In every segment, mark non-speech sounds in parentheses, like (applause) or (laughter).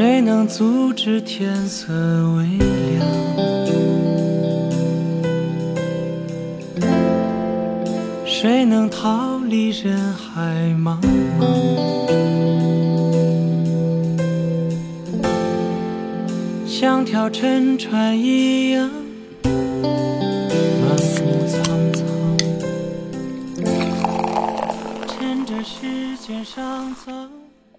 谁能阻止天色微亮？谁能逃离人海茫茫？像条沉船一样漫步苍苍，趁着时间尚早。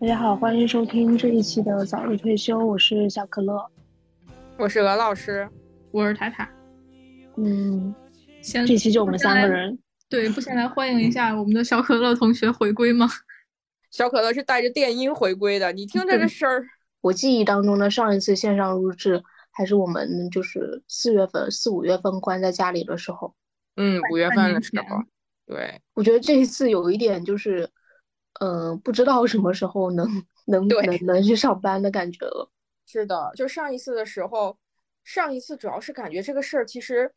大家好，欢迎收听这一期的早日退休，我是小可乐。我是鹅老师，我是塔塔。嗯，先这期就我们三个人。对，不先来欢迎一下我们的小可乐同学回归吗？小可乐是带着电音回归的，你听这个声儿。我记忆当中的上一次线上录制，还是我们就是四月份、四五月份关在家里的时候。嗯，五月份的时候。对，我觉得这一次有一点就是，嗯，不知道什么时候能能能能去上班的感觉了。(laughs) 是的，就上一次的时候，上一次主要是感觉这个事儿其实，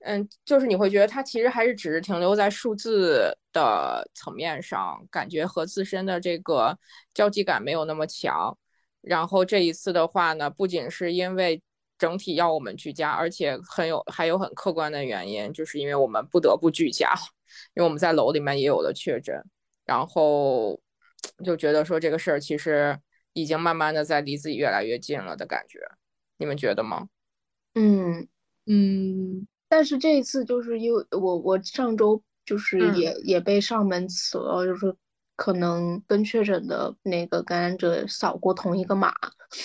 嗯，就是你会觉得它其实还是只是停留在数字的层面上，感觉和自身的这个交际感没有那么强。然后这一次的话呢，不仅是因为整体要我们居家，而且很有还有很客观的原因，就是因为我们不得不居家，因为我们在楼里面也有了确诊，然后就觉得说这个事儿其实已经慢慢的在离自己越来越近了的感觉，你们觉得吗？嗯嗯，但是这一次就是因为我我上周就是也也被上门辞了，就是。可能跟确诊的那个感染者扫过同一个码，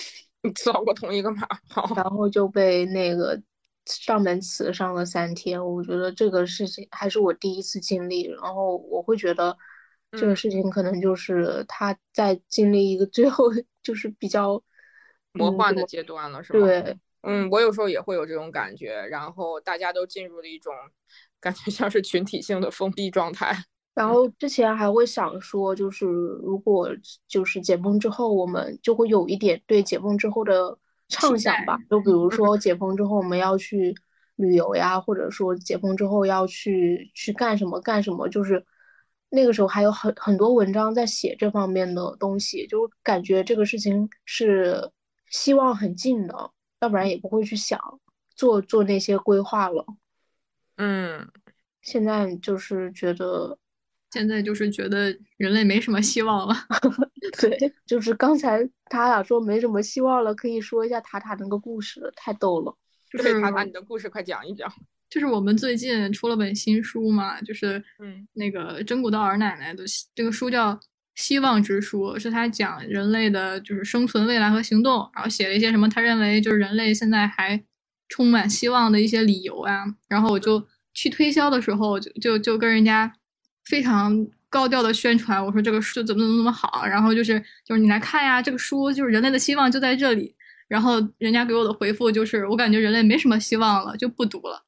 (laughs) 扫过同一个码，好，然后就被那个上门辞上了三天。我觉得这个事情还是我第一次经历，然后我会觉得这个事情可能就是他在经历一个最后 (laughs) 就是比较魔幻的阶段了，是吧？对，嗯，我有时候也会有这种感觉，然后大家都进入了一种感觉像是群体性的封闭状态。(laughs) 然后之前还会想说，就是如果就是解封之后，我们就会有一点对解封之后的畅想吧。就比如说解封之后我们要去旅游呀，或者说解封之后要去去干什么干什么，就是那个时候还有很很多文章在写这方面的东西，就感觉这个事情是希望很近的，要不然也不会去想做做那些规划了。嗯，现在就是觉得。现在就是觉得人类没什么希望了。(laughs) 对，就是刚才他俩说没什么希望了，可以说一下塔塔那个故事，太逗了。就是塔塔，你的故事快讲一讲。就是我们最近出了本新书嘛，就是嗯，那个真古道尔奶奶的这个书叫《希望之书》，是他讲人类的就是生存、未来和行动，然后写了一些什么他认为就是人类现在还充满希望的一些理由啊。然后我就去推销的时候，就就就跟人家。非常高调的宣传，我说这个书怎么怎么怎么好，然后就是就是你来看呀，这个书就是人类的希望就在这里。然后人家给我的回复就是，我感觉人类没什么希望了，就不读了。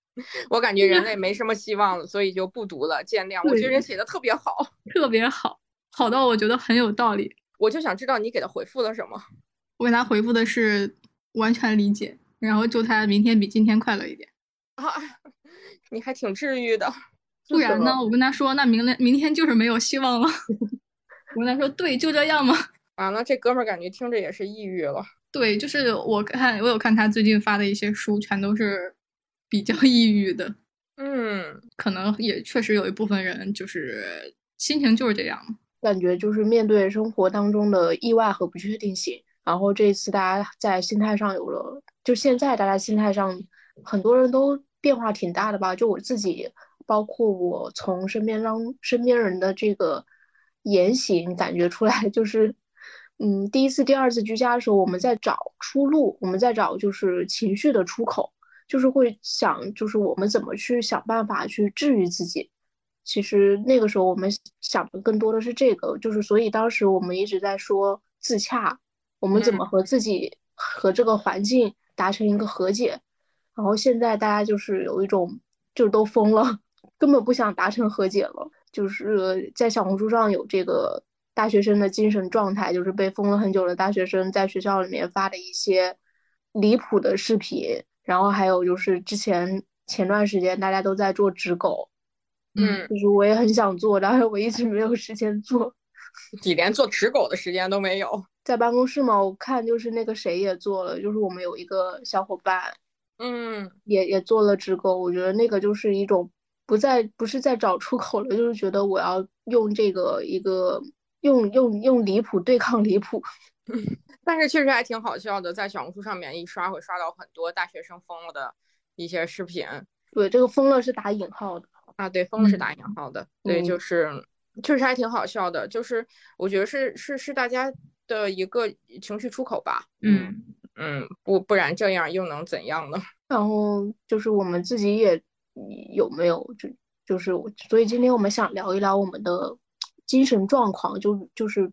我感觉人类 (laughs) 没什么希望了，所以就不读了，见谅。我觉得人写的特别好，(laughs) 特别好，好到我觉得很有道理。我就想知道你给他回复了什么。我给他回复的是完全理解，然后祝他明天比今天快乐一点。啊，(laughs) 你还挺治愈的。不然呢？我跟他说，那明天明天就是没有希望了。我跟他说，对，就这样嘛。完了，这哥们儿感觉听着也是抑郁了。对，就是我看我有看他最近发的一些书，全都是比较抑郁的。嗯，可能也确实有一部分人就是心情就是这样，感觉就是面对生活当中的意外和不确定性。然后这一次大家在心态上有了，就现在大家心态上很多人都变化挺大的吧。就我自己。包括我从身边让身边人的这个言行感觉出来，就是，嗯，第一次、第二次居家的时候，我们在找出路，我们在找就是情绪的出口，就是会想，就是我们怎么去想办法去治愈自己。其实那个时候我们想的更多的是这个，就是所以当时我们一直在说自洽，我们怎么和自己和这个环境达成一个和解。然后现在大家就是有一种就是都疯了。(laughs) 根本不想达成和解了，就是在小红书上有这个大学生的精神状态，就是被封了很久的大学生在学校里面发的一些离谱的视频，然后还有就是之前前段时间大家都在做纸狗，嗯，就是我也很想做，但是我一直没有时间做，(laughs) 你连做纸狗的时间都没有，在办公室嘛，我看就是那个谁也做了，就是我们有一个小伙伴，嗯，也也做了直购。我觉得那个就是一种不再不是在找出口了，就是觉得我要用这个一个用用用离谱对抗离谱。(laughs) 但是确实还挺好笑的，在小红书上面一刷会刷到很多大学生疯了的一些视频。对，这个疯了是打引号的啊，对，疯了是打引号的。对，嗯就是确实还挺好笑的，就是我觉得是是是大家的一个情绪出口吧。嗯嗯，不不然这样又能怎样呢？然后就是我们自己也有没有就就是我，所以今天我们想聊一聊我们的精神状况，就就是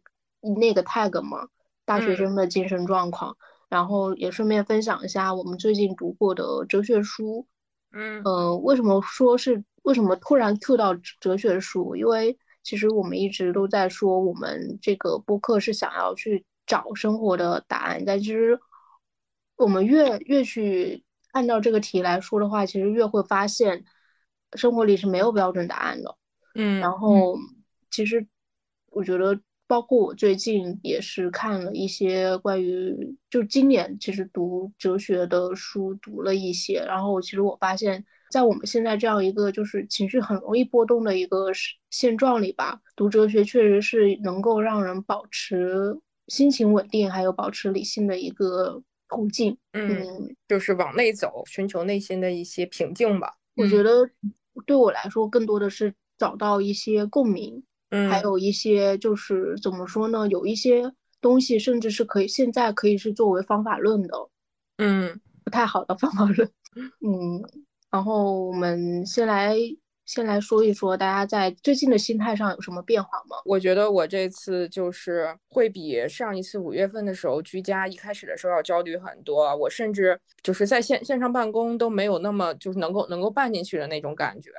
那个 tag 嘛，大学嗯生的精神状况，然后也顺便分享一下我们最近读过的哲学书。嗯呃，为什么说是为什么突然 Q 到哲哲学书？因为其实我们一直都在说，我们这个播客是想要去找生活的答案，但其实我们越越去按照这个题来说的话，其实越会发现生活里是没有标准答案的。嗯然后其实我觉得，包括我最近也是看了一些关于，就今年其实读哲学的书读了一些，然后其实我发现，在我们现在这样一个就是情绪很容易波动的一个时现状里吧，读哲学确实是能够让人保持心情稳定，还有保持理性的一个途径。嗯，嗯，就是往内走，寻求内心的一些平静吧。嗯我觉得对我来说，更多的是找到一些共鸣。嗯，还有一些就是怎么说呢？有一些东西甚至是可以现在可以是作为方法论的，嗯不太好的方法论。嗯，然后我们先来先来说一说大家在最近的心态上有什么变化吗？我觉得我这次就是会比上一次五月份的时候居家一开始的时候要焦虑很多，我甚至就是在线线上办公都没有那么就是能够能够办进去的那种感觉。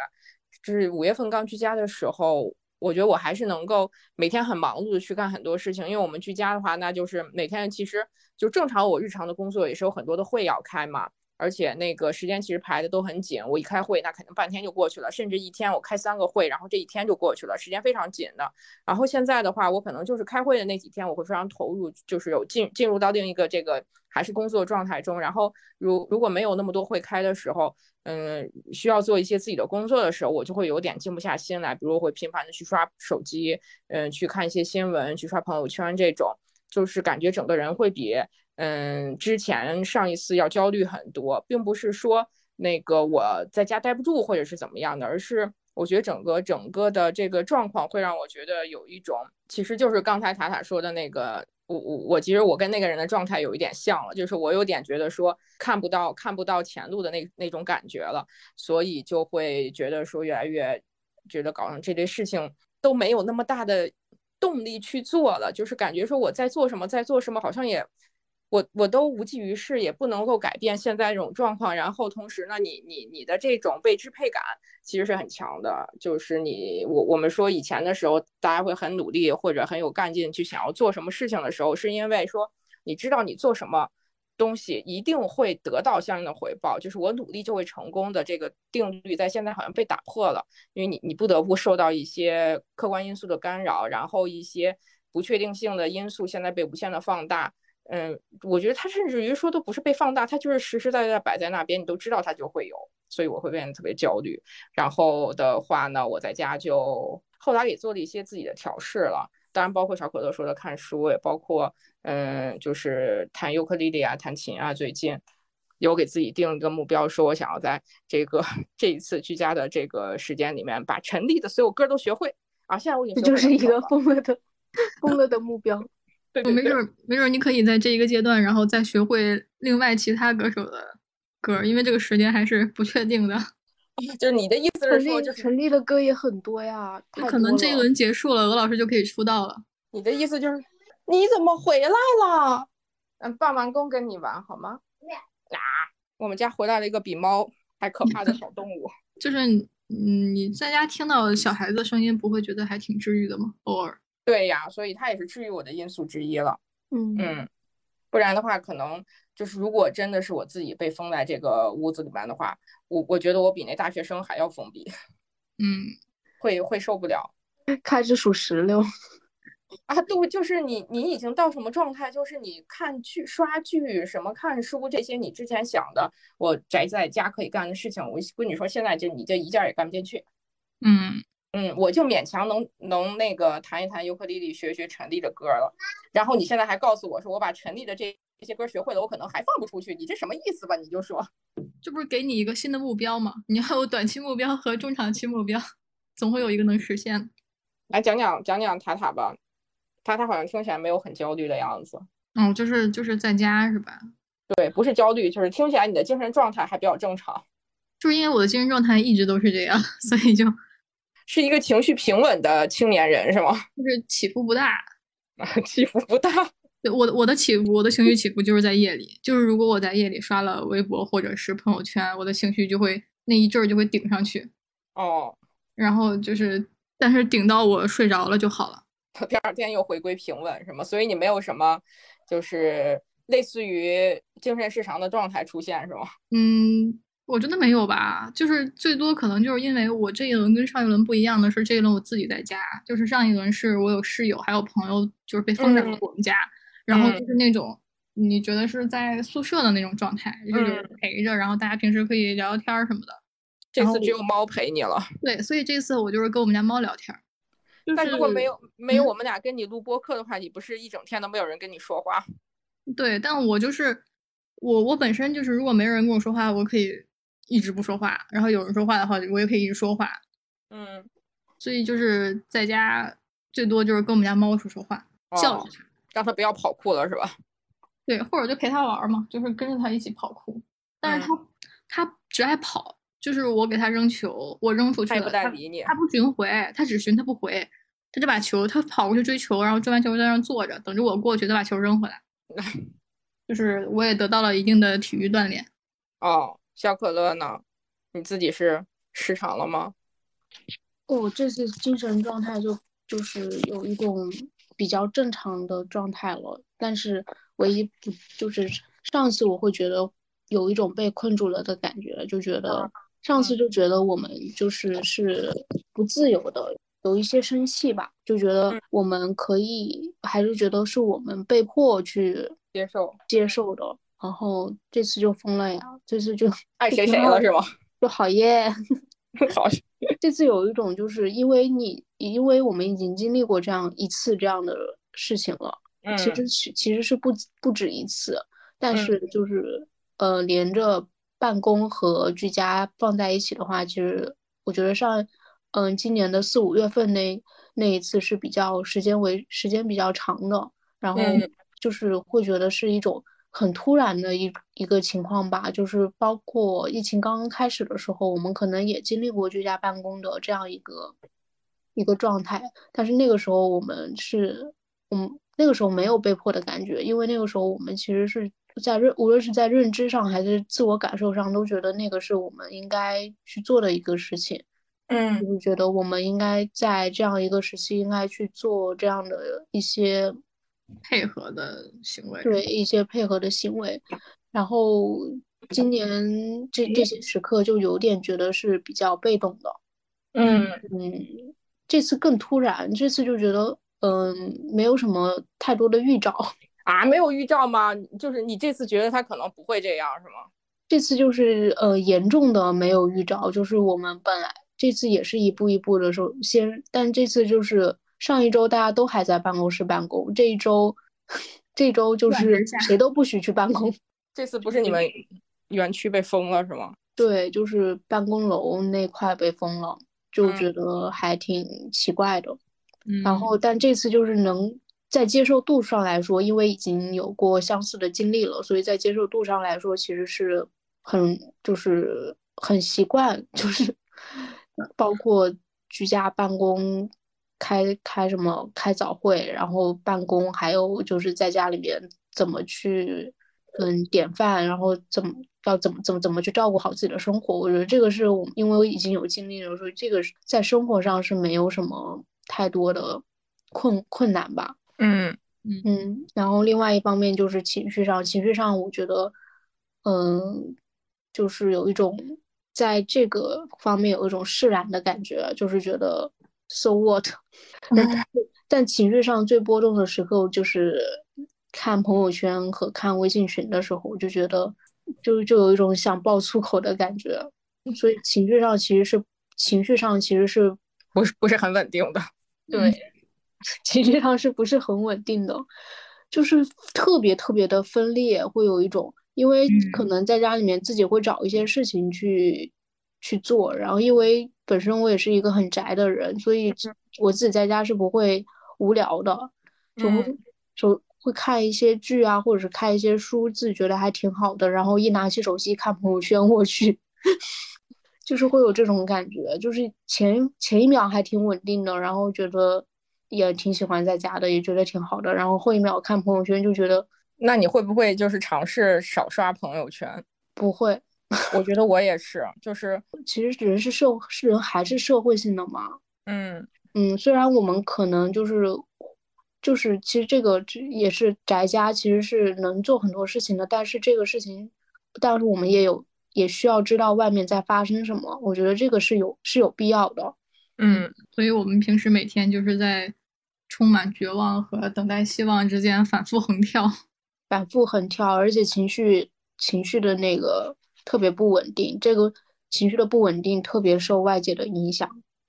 就是五月份刚居家的时候，我觉得我还是能够每天很忙碌的去干很多事情，因为我们居家的话，那就是每天其实就正常我日常的工作也是有很多的会要开嘛。而且那个时间其实排的都很紧，我一开会那肯定半天就过去了，甚至一天我开三个会，然后这一天就过去了，时间非常紧的。然后现在的话，我可能就是开会的那几天，我会非常投入，就是有进进入到另一个这个还是工作状态中。然后如如果没有那么多会开的时候，嗯，需要做一些自己的工作的时候，我就会有点静不下心来，比如我会频繁的去刷手机，嗯，去看一些新闻，去刷朋友圈这种，就是感觉整个人会比嗯之前上一次要焦虑很多，并不是说那个我在家待不住或者是怎么样的，而是我觉得整个整个的这个状况会让我觉得有一种，其实就是刚才塔塔说的那个，我我我其实我跟那个人的状态有一点像了，就是我有点觉得说看不到看不到前路的那那种感觉了，所以就会觉得说越来越觉得搞成这类事情都没有那么大的动力去做了，就是感觉说我在做什么在做什么，好像也。我我都无济于事，也不能够改变现在这种状况。然后同时呢，你你你的这种被支配感其实是很强的。就是你我我们说以前的时候，大家会很努力或者很有干劲去想要做什么事情的时候，是因为说你知道你做什么东西一定会得到相应的回报，就是我努力就会成功的这个定律，在现在好像被打破了，因为你你不得不受到一些客观因素的干扰，然后一些不确定性的因素现在被无限的放大。嗯，我觉得它甚至于说都不是被放大，它就是实实在在摆在那边，你都知道它就会有，所以我会变得特别焦虑。然后的话呢，我在家就后来也做了一些自己的调试了，当然包括小可乐说的看书，也包括嗯，就是弹尤克里里啊、弹琴啊。最近有给自己定一个目标，说我想要在这个这一次居家的这个时间里面，把陈粒的所有歌都学会。啊，现在我已经这就是一个疯了的疯了的目标。对对对没准儿没准儿你可以在这一个阶段，然后再学会另外其他歌手的歌，因为这个时间还是不确定的。(laughs) 就是你的意思是说，就是陈粒的歌也很多呀，太可能这一轮结束了，鹅老师就可以出道了。你的意思就是你怎么回来了？嗯，办完工跟你玩好吗？呀，我们家回来了一个比猫还可怕的小动物。(laughs) 就是嗯，你在家听到小孩子的声音，不会觉得还挺治愈的吗？偶尔。对呀，所以它也是治愈我的因素之一了。嗯嗯，不然的话，可能就是如果真的是我自己被封在这个屋子里面的话，我我觉得我比那大学生还要封闭，(laughs) 嗯，会会受不了。开始数石榴。(laughs) 啊，对，就是你，你已经到什么状态？就是你看剧、刷剧、什么看书这些，你之前想的，我宅在家可以干的事情，我跟你说，现在就你这一件也干不进去。嗯嗯，我就勉强能能那个弹一弹尤克里里，学学陈粒的歌了。然后你现在还告诉我说，我把陈粒的这这些歌学会了，我可能还放不出去，你这什么意思吧？你就说，这不是给你一个新的目标吗？你要有短期目标和中长期目标，总会有一个能实现的。来讲讲讲讲塔塔吧，塔塔好像听起来没有很焦虑的样子。嗯，就是就是在家是吧？对，不是焦虑，就是听起来你的精神状态还比较正常。就是因为我的精神状态一直都是这样，所以就是一个情绪平稳的青年人是吗？(laughs) 就是起伏不大，(laughs) 起伏不大。对，我的我的起伏，我的情绪起伏就是在夜里，就是如果我在夜里刷了微博或者是朋友圈，我的情绪就会那一阵儿就会顶上去。哦，然后就是，但是顶到我睡着了就好了。(laughs) 第二天又回归平稳，是吗？所以你没有什么，就是类似于精神失常的状态出现，是吗？嗯，我真的没有吧，就是最多可能就是因为我这一轮跟上一轮不一样的是，这一轮我自己在家，就是上一轮是我有室友还有朋友，就是被封在了我们家，然后就是那种你觉得是在宿舍的那种状态，就是有人陪着，然后大家平时可以聊聊天什么的。这次只有猫陪你了，对，所以这次我就是跟我们家猫聊天。但如果没有没有我们俩跟你录播客的话，你不是一整天都没有人跟你说话？对，但我就是我，我本身就是如果没人跟我说话，我可以一直不说话；然后有人说话的话，我也可以一直说话。嗯，所以就是在家最多就是跟我们家猫说说话，叫着它，让它不要跑酷了，是吧？(laughs) 对，或者就陪它玩嘛，就是跟着它一起跑酷。但是它、嗯、它只爱跑。就是我给它扔球，我扔出去了，它不理你，它不寻回，它只寻它不回，它就把球，它跑过去追球，然后追完球在那坐着，等着我过去再把球扔回来。(laughs) 就是我也得到了一定的体育锻炼。哦，小可乐呢？你自己是失常了吗？我、哦、这次精神状态就就是有一种比较正常的状态了，但是唯一不就是上次我会觉得有一种被困住了的感觉，就觉得。上次就觉得我们就是是不自由的，有一些生气吧，就觉得我们可以，还是觉得是我们被迫去接受接受的。然后这次就疯了呀，这次就 (laughs) 爱谁谁了是吗？就好耶，(laughs) 好。(laughs) 这次有一种就是因为你，因为我们已经经历过这样一次这样的事情了，嗯、其实其实是不不止一次，但是就是、嗯、呃连着。办公和居家放在一起的话，其实我觉得上，嗯，今年的四五月份那那一次是比较时间为时间比较长的，然后就是会觉得是一种很突然的一一个情况吧，就是包括疫情刚刚开始的时候，我们可能也经历过居家办公的这样一个一个状态，但是那个时候我们是，嗯，那个时候没有被迫的感觉，因为那个时候我们其实是。在认无论是在认知上还是自我感受上，都觉得那个是我们应该去做的一个事情。嗯，就是觉得我们应该在这样一个时期应该去做这样的一些配合的行为，对一些配合的行为。然后今年这这些时刻就有点觉得是比较被动的。嗯嗯，这次更突然，这次就觉得嗯没有什么太多的预兆。(laughs) 啊，没有预兆吗？就是你这次觉得他可能不会这样，是吗？这次就是呃严重的没有预兆，就是我们本来这次也是一步一步的时候先，但这次就是上一周大家都还在办公室办公，这一周这周就是谁都不许去办公。(laughs) 这次不是你们园区被封了是吗？对，就是办公楼那块被封了，就觉得还挺奇怪的。嗯、然后但这次就是能。在接受度上来说，因为已经有过相似的经历了，所以在接受度上来说，其实是很就是很习惯，就是 (laughs) 包括居家办公、开开什么开早会，然后办公，还有就是在家里面怎么去嗯点饭，然后怎么要怎么怎么怎么去照顾好自己的生活。我觉得这个是我因为我已经有经历了，所以这个在生活上是没有什么太多的困困难吧。嗯嗯嗯，然后另外一方面就是情绪上，情绪上我觉得，嗯，就是有一种在这个方面有一种释然的感觉，就是觉得 so what，(laughs) 但情绪上最波动的时候就是看朋友圈和看微信群的时候，我就觉得就就有一种想爆粗口的感觉，所以情绪上其实是情绪上其实是不是不是很稳定的。对，情绪上是不是很稳定的？就是特别特别的分裂，会有一种，因为可能在家里面自己会找一些事情去去做，然后因为本身我也是一个很宅的人，所以我自己在家是不会无聊的，就会就会看一些剧啊，或者是看一些书，自己觉得还挺好的，然后一拿起手机看朋友圈，我去，(laughs) 就是会有这种感觉，就是前前一秒还挺稳定的，然后觉得。也挺喜欢在家的，也觉得挺好的。然后后一秒看朋友圈就觉得，那你会不会就是尝试少刷朋友圈？不会，我觉得我也是，就是其实人是社是人还是社会性的嘛。嗯嗯，虽然我们可能就是就是其实这个也是宅家，其实是能做很多事情的，但是这个事情，但是我们也有也需要知道外面在发生什么。我觉得这个是有是有必要的。嗯，所以我们平时每天就是在。充满绝望和等待希望之间反复横跳，(laughs) 反复横跳，而且情绪情绪的那个特别不稳定。这个情绪的不稳定特别受外界的影响。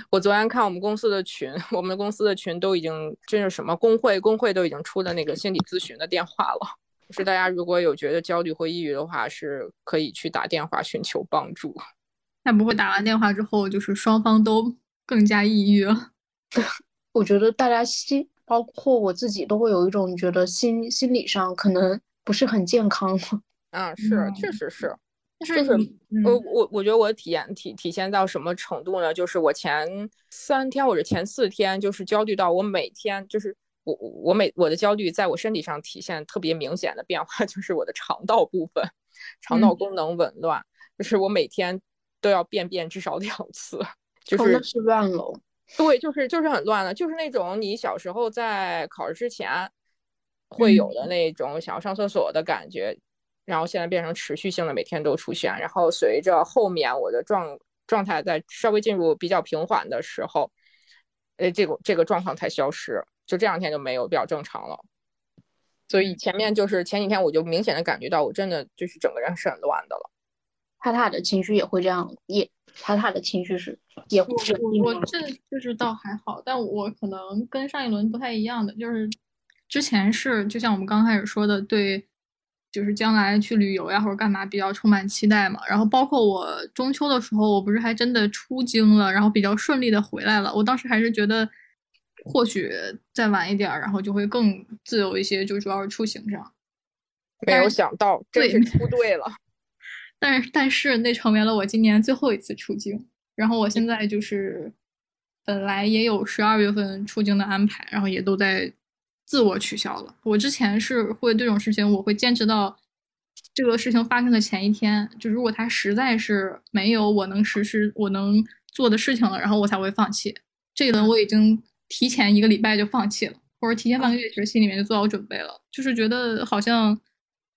我昨天看我们公司的群，(laughs) 我们公司的群都已经这是什么工会，工会都已经出了那个心理咨询的电话了。是大家如果有觉得焦虑或抑郁的话，是可以去打电话寻求帮助。那不会打完电话之后，就是双方都更加抑郁了？(laughs) 我觉得大家心，包括我自己，都会有一种觉得心心理上可能不是很健康。嗯，是，确实是，就是我我我觉得我的体验体体现到什么程度呢？就是我前三天或者前四天，就是焦虑到我每天就是我我每我的焦虑在我身体上体现特别明显的变化，(laughs) 就是我的肠道部分，肠道功能紊乱，就是我每天都要便便至少两次，就是是乱了。对，就是就是很乱了，就是那种你小时候在考试之前会有的那种想要上厕所的感觉，然后现在变成持续性的每天都出现，然后随着后面我的状状态在稍微进入比较平缓的时候，呃，这个这个状况才消失，就这两天就没有，比较正常了。所以前面就是前几天我就明显的感觉到，我真的就是整个人是很乱的了。他他的情绪也会这样，也他他的情绪是也会这样。我我这就是倒还好，但我可能跟上一轮不太一样的，就是之前是就像我们刚开始说的，对，就是将来去旅游呀或者干嘛比较充满期待嘛。然后包括我中秋的时候，我不是还真的出京了，然后比较顺利的回来了。我当时还是觉得或许再晚一点，然后就会更自由一些，就主要是出行上。没有想到，真是出对了。(laughs) 但是，但是那成为了我今年最后一次出京。然后我现在就是，本来也有十二月份出京的安排，然后也都在自我取消了。我之前是会这种事情，我会坚持到这个事情发生的前一天。就如果他实在是没有我能实施、我能做的事情了，然后我才会放弃。这一轮我已经提前一个礼拜就放弃了，或者提前半个月，其实心里面就做好准备了，就是觉得好像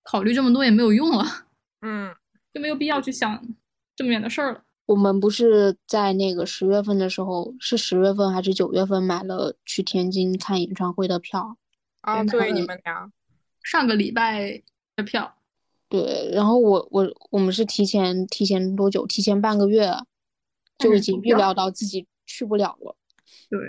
考虑这么多也没有用了。(laughs) 嗯。就没有必要去想这么远的事儿了。我们不是在那个十月份的时候，是十月份还是九月份买了去天津看演唱会的票？啊，对，你们俩上个礼拜的票。对，然后我我我们是提前提前多久？提前半个月就已经预料到自己去不了了。对，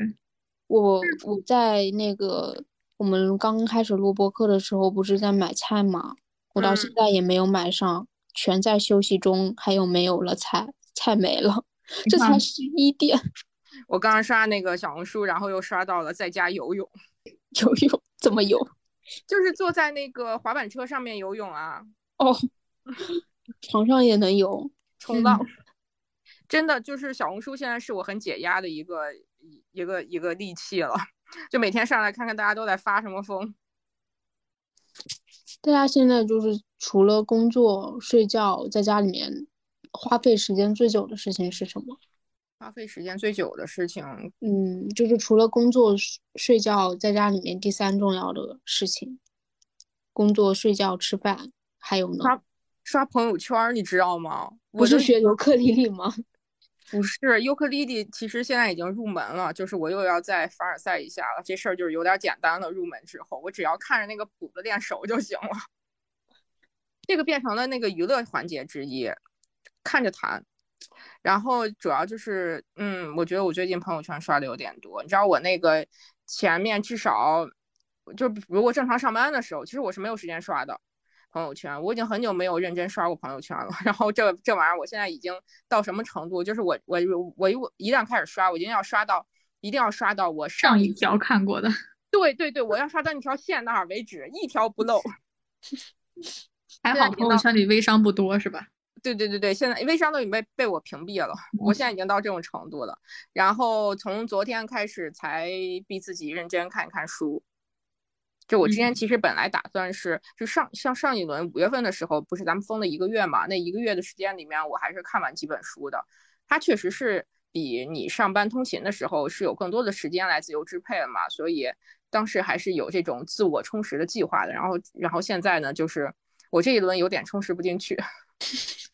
我我在那个我们刚开始录播课的时候，不是在买菜吗？我到现在也没有买上。全在休息中，还有没有了菜？菜没了，这才十一点。(laughs) 我刚刚刷那个小红书，然后又刷到了在家游泳。(laughs) 游泳怎么游？(laughs) 就是坐在那个滑板车上面游泳啊。哦，床上也能游，冲浪。真的就是小红书现在是我很解压的一个一一个一个利器了。就每天上来看看大家都在发什么疯。大家现在就是除了工作、睡觉，在家里面花费时间最久的事情是什么？花费时间最久的事情，嗯，就是除了工作、睡觉，在家里面第三重要的事情，工作、睡觉、吃饭，还有呢？刷刷朋友圈，你知道吗？不是学尤克里里吗？(laughs) 不是尤克里里，其实现在已经入门了，就是我又要再凡尔赛一下了。这事儿就是有点简单了。入门之后，我只要看着那个谱子练熟就行了。(laughs) 这个变成了那个娱乐环节之一，看着弹。然后主要就是，嗯，我觉得我最近朋友圈刷的有点多。你知道我那个前面至少，就如果正常上班的时候，其实我是没有时间刷的。朋友圈，我已经很久没有认真刷过朋友圈了。(laughs) 然后这这玩意儿，我现在已经到什么程度？就是我我我我一旦开始刷，我一定要刷到，一定要刷到我上一条看过的。(laughs) 对对对，我要刷到那条线那儿为止，一条不漏。(laughs) 还好朋友圈里微商不多是吧？对对对对，现在微商都已经被被我屏蔽了。我现在已经到这种程度了。然后从昨天开始才逼自己认真看一看书。就我之前其实本来打算是，就上像上一轮五月份的时候，不是咱们封了一个月嘛？那一个月的时间里面，我还是看完几本书的。它确实是比你上班通勤的时候是有更多的时间来自由支配了嘛，所以当时还是有这种自我充实的计划的。然后，然后现在呢，就是我这一轮有点充实不进去，(laughs)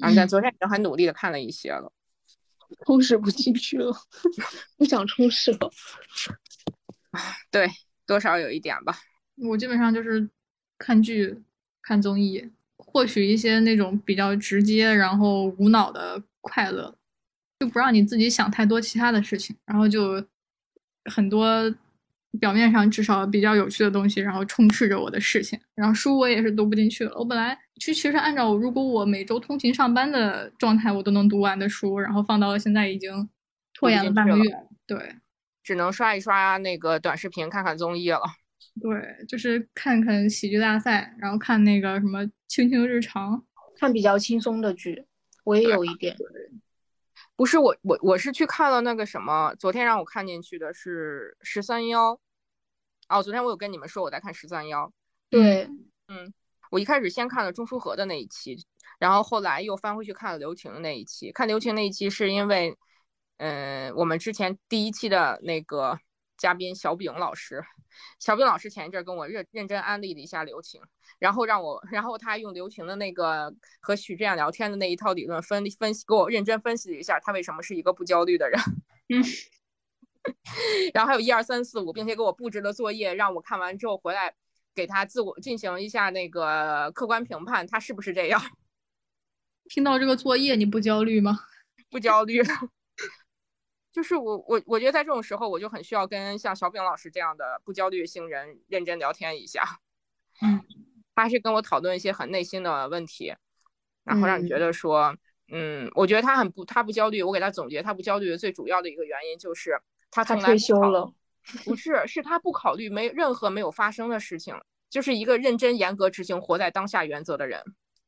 啊，但昨天已经很努力的看了一些了，充实不进去了，(laughs) 不想充实了，(sighs) 对。多少有一点吧，我基本上就是看剧、看综艺，获取一些那种比较直接然后无脑的快乐，就不让你自己想太多其他的事情，然后就很多表面上至少比较有趣的东西，然后充斥着我的视线。然后书我也是读不进去了，我本来就其实按照如果我每周通勤上班的状态，我都能读完的书，然后放到了现在已经拖延了半个月，对。只能刷一刷那个短视频，看看综艺了。(laughs) 对，就是看看喜剧大赛，然后看那个什么《卿卿日常》，看比较轻松的剧。我也有一点，不是我我我是去看了那个什么，昨天让我看进去的是十三幺。哦，昨天我有跟你们说我在看十三幺。对，嗯，我一开始先看了钟书和的那一期，然后后来又翻回去看了刘婷的那一期。看刘婷那一期是因为。嗯，我们之前第一期的那个嘉宾小饼老师，小饼老师前一阵跟我认认真安利了一下刘晴，然后让我，然后他用刘晴的那个和许志远聊天的那一套理论分分析，给我认真分析了一下他为什么是一个不焦虑的人。嗯，(laughs) 然后还有一二三四五，并且给我布置了作业，让我看完之后回来给他自我进行一下那个客观评判，他是不是这样？听到这个作业你不焦虑吗？(laughs) 不焦虑。就是我我我觉得在这种时候，我就很需要跟像小饼老师这样的不焦虑型人认真聊天一下。(laughs) 嗯，他是跟我讨论一些很内心的问题，然后让你觉得说，嗯，我觉得他很不他不焦虑。我给他总结他不焦虑的最主要的一个原因就是他从来退休了，(laughs) 不是是他不考虑没任何没有发生的事情，就是一个认真严格执行活在当下原则的人。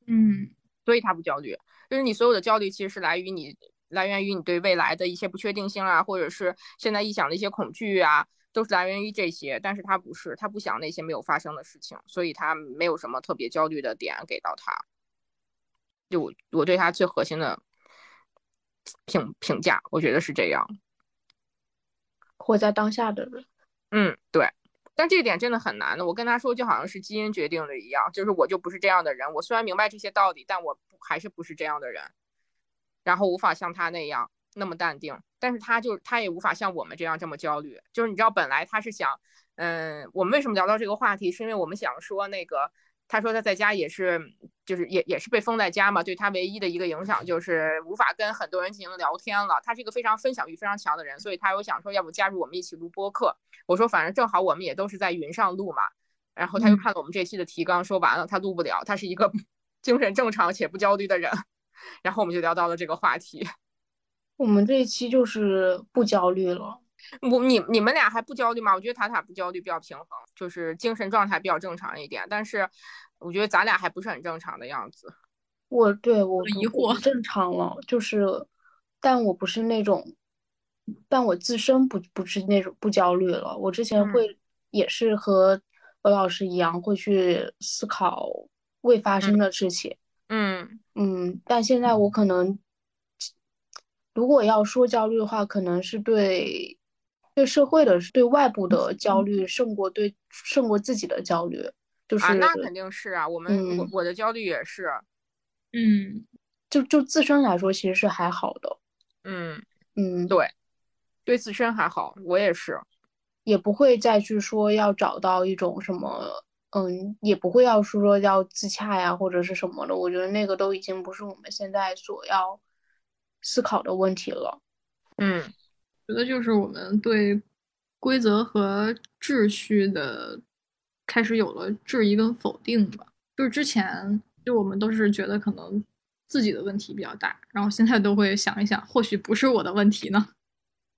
嗯，所以他不焦虑，就是你所有的焦虑其实是来于你。来源于你对未来的一些不确定性啊，或者是现在臆想的一些恐惧啊，都是来源于这些。但是他不是，他不想那些没有发生的事情，所以他没有什么特别焦虑的点给到他。就我对他最核心的评评价，我觉得是这样。活在当下的人，嗯，对。但这点真的很难的。我跟他说，就好像是基因决定的一样，就是我就不是这样的人。我虽然明白这些道理，但我还是不是这样的人。然后无法像他那样那么淡定，但是他就他也无法像我们这样这么焦虑。就是你知道，本来他是想，嗯，我们为什么聊到这个话题，是因为我们想说那个，他说他在家也是，就是也也是被封在家嘛，对他唯一的一个影响就是无法跟很多人进行聊天了。他是一个非常分享欲非常强的人，所以他有想说要不加入我们一起录播客。我说反正正好我们也都是在云上录嘛。然后他就看了我们这期的提纲，说完了他录不了，他是一个 (laughs) 精神正常且不焦虑的人。然后我们就聊到了这个话题。(laughs) 我们这一期就是不焦虑了。我你你们俩还不焦虑吗？我觉得塔塔不焦虑比较平衡，就是精神状态比较正常一点。但是我觉得咱俩还不是很正常的样子。我对我疑惑正常了，就是，但我不是那种，但我自身不不是那种不焦虑了。我之前会也是和何老师一样，会去思考未发生的事情。嗯嗯嗯，但现在我可能，如果要说焦虑的话，可能是对对社会的、对外部的焦虑胜过对胜过自己的焦虑。就是啊，那肯定是啊，我们我我的焦虑也是，嗯，就就自身来说，其实是还好的。嗯，嗯，对，对自身还好，我也是。也不会再去说要找到一种什么，嗯，也不会要说要自洽呀或者是什么的。我觉得那个都已经不是我们现在所要思考的问题了。嗯，觉得就是我们对规则和秩序的开始有了质疑跟否定吧。就是之前就我们都是觉得可能自己的问题比较大，然后现在都会想一想，或许不是我的问题呢。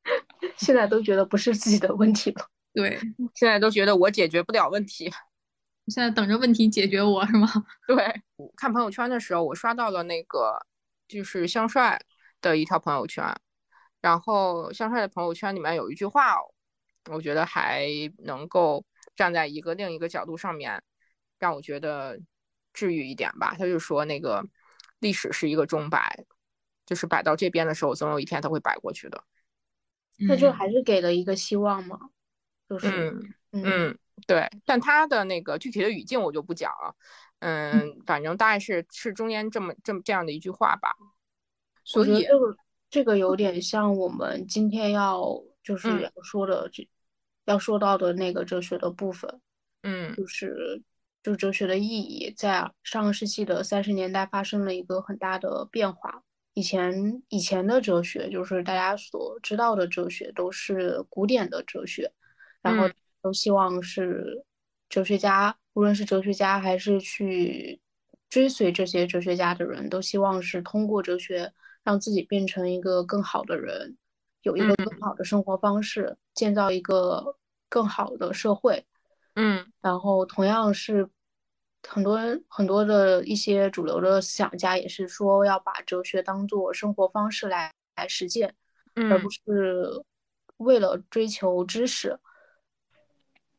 (laughs) 现在都觉得不是自己的问题了。对，现在都觉得我解决不了问题，现在等着问题解决我是吗？(laughs) 对，看朋友圈的时候，我刷到了那个就是香帅的一条朋友圈，然后香帅的朋友圈里面有一句话，我觉得还能够站在一个另一个角度上面，让我觉得治愈一点吧。他就说那个历史是一个钟摆，就是摆到这边的时候，总有一天它会摆过去的。那就还是给了一个希望嘛，就是嗯嗯嗯，对，但他的那个具体的语境我就不讲了，嗯，反正大概是是中间这么这么这样的一句话吧。所以，这个这个有点像我们今天要就是嗯要说的这要说到的那个哲学的部分，嗯就是就哲学的意义，在上个世纪的三十年代发生了一个很大的变化。以前以前的哲学，就是大家所知道的哲学，都是古典的哲学，然后嗯都希望是哲学家，无论是哲学家还是去追随这些哲学家的人，都希望是通过哲学让自己变成一个更好的人，有一个更好的生活方式，建造一个更好的社会。嗯然后同样是很多人很多的一些主流的思想家也是说要把哲学当做生活方式来来实践，而不嗯是为了追求知识。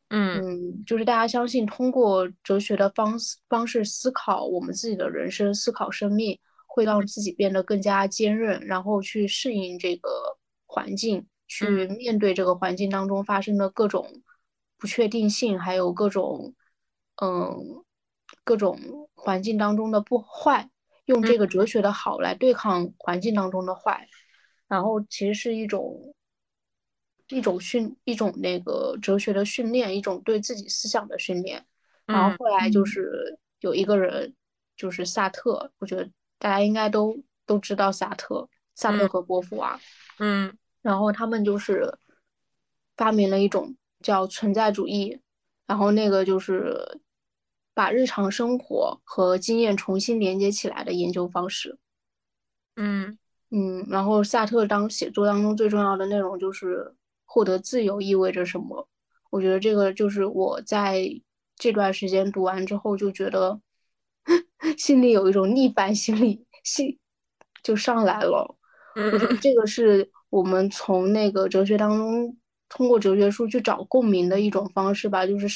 嗯。嗯，就是大家相信通过哲学的方式方式思考我们自己的人生，思考生命，会让自己变得更加坚韧，然后去适应这个环境，去面对这个环境当中发生的各种不确定性，还有各种嗯各种环境当中的不坏，用这个哲学的好来对抗环境当中的坏，然后其实是一种。一种训，一种那个哲学的训练，一种对自己思想的训练。然后嗯后来就嗯是有一个人，就是萨特，我觉得大家应该都都知道萨特，萨特嗯和波伏娃。嗯然后他们就是发明了一种叫存在主义，然后那个就是把日常生活和经验重新连接起来的研究方式。嗯嗯，然后萨特当写作当中最重要的内容就是获得自由意味着什么？我觉得这个就是我在这段时间读完之后就觉得 (laughs) 心里有一种逆反心理心就上来了。我觉得嗯这个是我们从那个哲学当中通过哲学书去找共鸣的一种方式吧。就是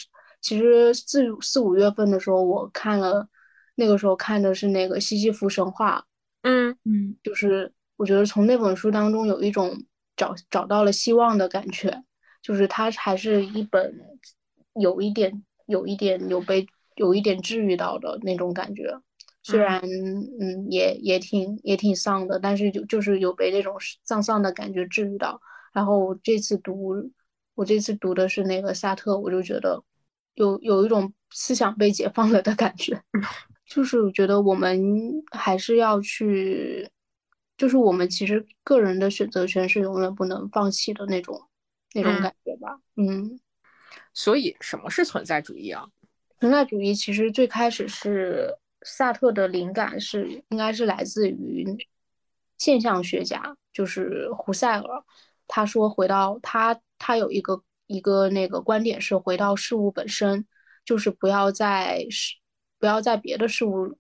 其实四四五月份的时候，我看了那个时候看的是那个西西弗神话。嗯嗯就是我觉得从那本书当中有一种找找到了希望的感觉，就是它还是一本有一点有一点有被有一点治愈到的那种感觉，虽嗯然嗯也也挺也挺丧的，但是就就是有被那种丧丧的感觉治愈到。然后我这次读我这次读的是那个萨特，我就觉得有有一种思想被解放了的感觉。(laughs) 就是我觉得我们还是要去，就是我们其实个人的选择权是永远不能放弃的那种那种嗯感觉吧。嗯，所以什么是存在主义啊？存在主义其实最开始是萨特的灵感是应该是来自于现象学家，就是胡塞尔。他说回到他他有一个一个那个观点是回到事物本身，就是不要在事不要在别的事物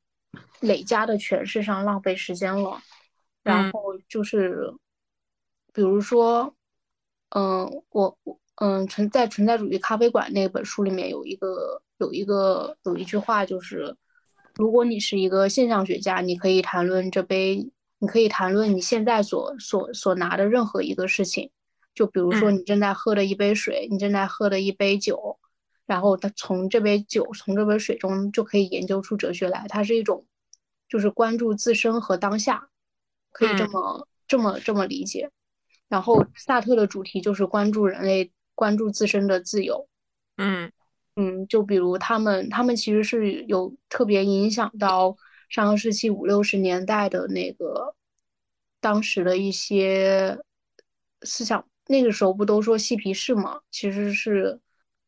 累加的诠释上浪费时间了。然嗯。后就是比如说，嗯，我我嗯存在存在主义咖啡馆那本书里面有一个有一个有一句话就是，如果你是一个现象学家，你可以谈论这杯，你可以谈论你现在所所所拿的任何一个事情，就比如说嗯。你正在喝的一杯水，你正在喝的一杯酒，然后它从这杯酒从这杯水中就可以研究出哲学来，它是一种就是关注自身和当下，可以这嗯么这么这么理解。然后萨特的主题就是关注人类，关注自身的自由。嗯嗯，就比如他们，他们其实是有特别影响到上个世纪五六十年代的那个当时的一些思想。那个时候不都说嬉皮士嘛，其实是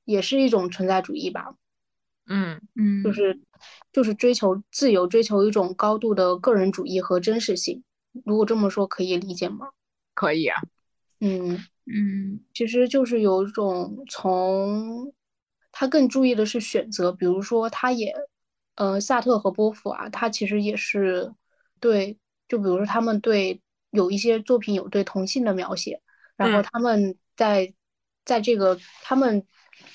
也是一种存在主义吧。嗯嗯，就是就是追求自由，追求一种高度的个人主义和真实性。如果这么说，可以理解吗？可以啊。嗯嗯其实就是有一种从他更注意的是选择，比如说他也，呃，萨特和波伏啊，他其实也是对，就比如说他们对有一些作品有对同性的描写，然后嗯他们在在这个他们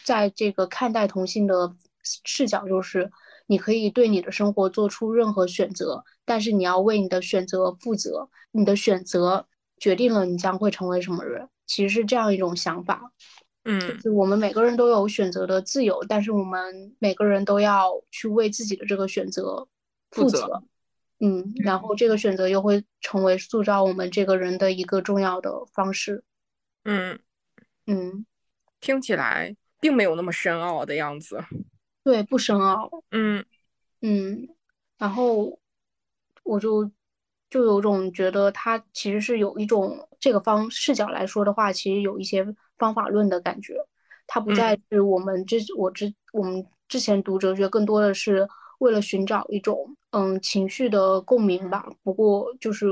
在这个看待同性的视角，就是你可以对你的生活做出任何选择，但是你要为你的选择负责，你的选择决定了你将会成为什么人。其实是这样一种想法，就嗯是我们每个人都有选择的自由，但是我们每个人都要去为自己的这个选择负责。嗯，然后这个选择又会成为塑造我们这个人的一个重要的方式。嗯，嗯，听起来并没有那么深奥的样子。对，不深奥。嗯嗯，然后我就就有种觉得他其实是有一种这个方视角来说的话，其实有一些方法论的感觉。它不再是我们之我之我们之前读哲学，更多的是为了寻找一种嗯情绪的共鸣吧。不过就是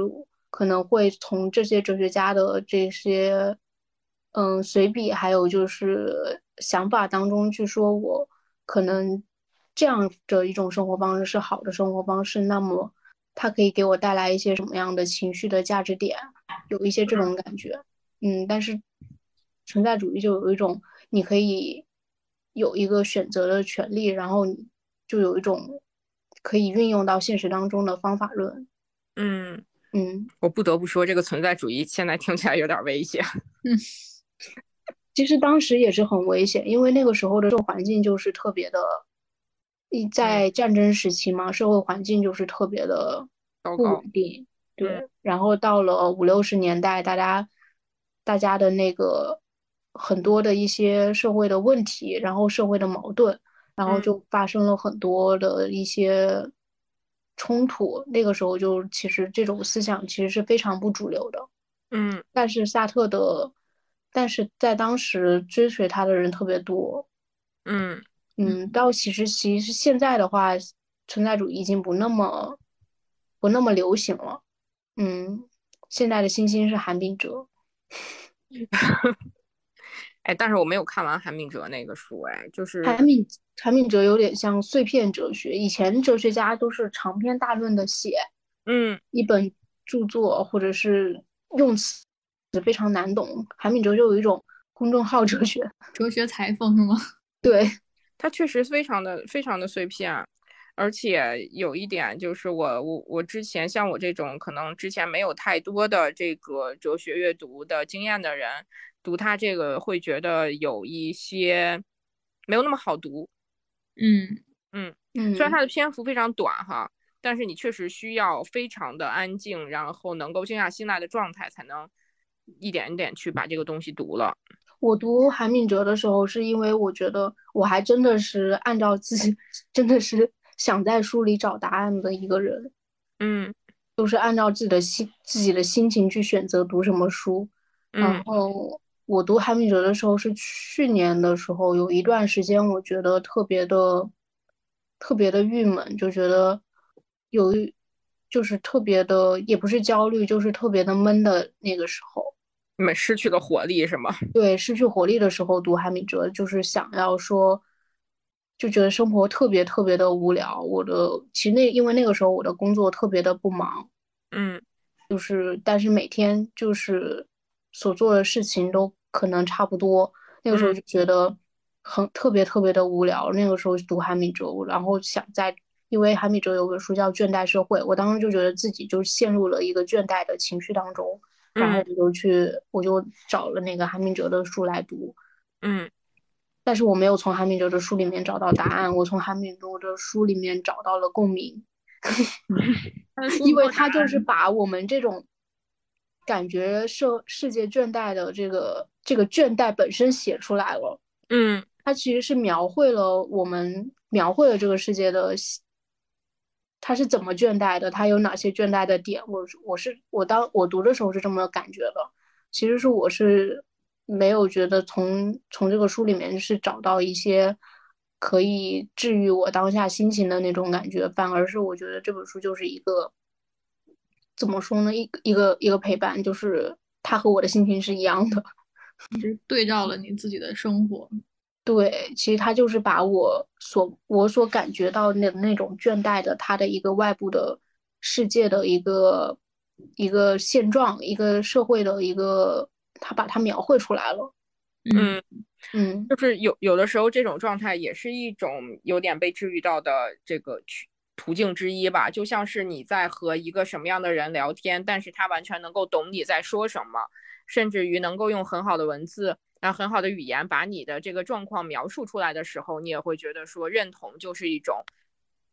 可能会从这些哲学家的这些嗯随笔，还有就是想法当中去说，我可能这样的一种生活方式是好的生活方式，那么它可以给我带来一些什么样的情绪的价值点，有一些这种感觉。嗯，但是存在主义就有一种你可以有一个选择的权利，然后你就有一种可以运用到现实当中的方法论。嗯，嗯，我不得不说，这个存在主义现在听起来有点危险。嗯 (laughs) 其实当时也是很危险，因为那个时候的社会环境就是特别的，一在战争时期嘛，社会环境就是特别的不稳定。对，然后到了五六十年代，大家大家的那个很多的一些社会的问题，然后社会的矛盾，然后嗯就发生了很多的一些冲突。那个时候就其实这种思想其实是非常不主流的。嗯但是萨特的，但是在当时追随他的人特别多。嗯嗯，到其实其实现在的话，存在主义已经不那么不那么流行了。嗯，现在的新星是韩炳哲。(laughs) 哎，但是我没有看完韩炳哲那个书，哎，就是韩炳韩炳哲有点像碎片哲学，以前哲学家都是长篇大论的写嗯一本著作，或者是用词非常难懂。韩炳哲就有一种公众号哲学，(laughs) 哲学裁缝是吗？(laughs) 对，它确实非常的非常的碎片，而且有一点就是我我我之前像我这种可能之前没有太多的这个哲学阅读的经验的人，读它这个会觉得有一些没有那么好读。嗯嗯虽然它的篇幅非常短哈，但是你确实需要非常的安静，然后能够静下心来的状态，才能一点一点去把这个东西读了。我读韩敏哲的时候，是因为我觉得我还真的是按照自己，真的是想在书里找答案的一个人，嗯就是按照自己的心自己的心情去选择读什么书。然嗯后我读韩敏哲的时候是去年的时候，有一段时间我觉得特别的特别的郁闷，就觉得有一就是特别的，也不是焦虑，就是特别的闷的那个时候。你们失去了活力是吗？对，失去活力的时候读韩炳哲，就是想要说，就觉得生活特别特别的无聊。我的其实那因为那个时候我的工作特别的不忙，嗯就是但是每天就是所做的事情都可能差不多。那个时候嗯就觉得很特别特别的无聊。那个时候读韩炳哲，然后想在，因为韩米哲有本书叫《倦怠社会》，我当时就觉得自己就陷入了一个倦怠的情绪当中。然后嗯。我就去，我就找了那个韩明哲的书来读，嗯。但是我没有从韩明哲的书里面找到答案，我从韩明哲的书里面找到了共鸣，因为他就是把我们这种感觉世世界倦怠的这个这个倦怠本身写出来了。嗯。他其实是描绘了我们描绘了这个世界的他，是怎么倦怠的，它有哪些倦怠的点。我我是我当我读的时候是这么感觉的，其实是我是没有觉得从从这个书里面是找到一些可以治愈我当下心情的那种感觉，反而是我觉得这本书就是一个怎么说呢，一个一个一个陪伴，就是它和我的心情是一样的。(laughs) 就是对照了你自己的生活。对，其实他就是把我所我所感觉到那那种倦怠的他的一个外部的世界的一个一个现状，一个社会的一个，他把它描绘出来了。嗯，嗯就是有有的时候这种状态也是一种有点被治愈到的这个渠途径之一吧，就像是你在和一个什么样的人聊天，但是他完全能够懂你在说什么，甚至于能够用很好的文字。然后很好的语言把你的这个状况描述出来的时候，你也会觉得说认同就是一种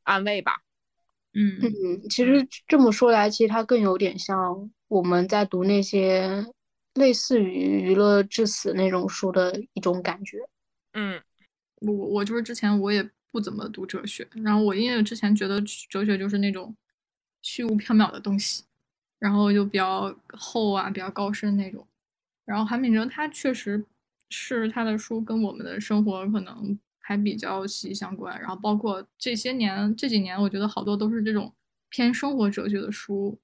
安慰吧。嗯嗯，其实这么说来，其实它更有点像我们在读那些类似于娱乐至死那种书的一种感觉。嗯我我就是之前我也不怎么读哲学，然后我因为之前觉得哲学就是那种虚无缥缈的东西，然后就比较厚啊，比较高深那种。然后韩炳哲他确实是他的书跟我们的生活可能还比较息息相关，然后包括这些年这几年，我觉得好多都是这种偏生活哲学的书，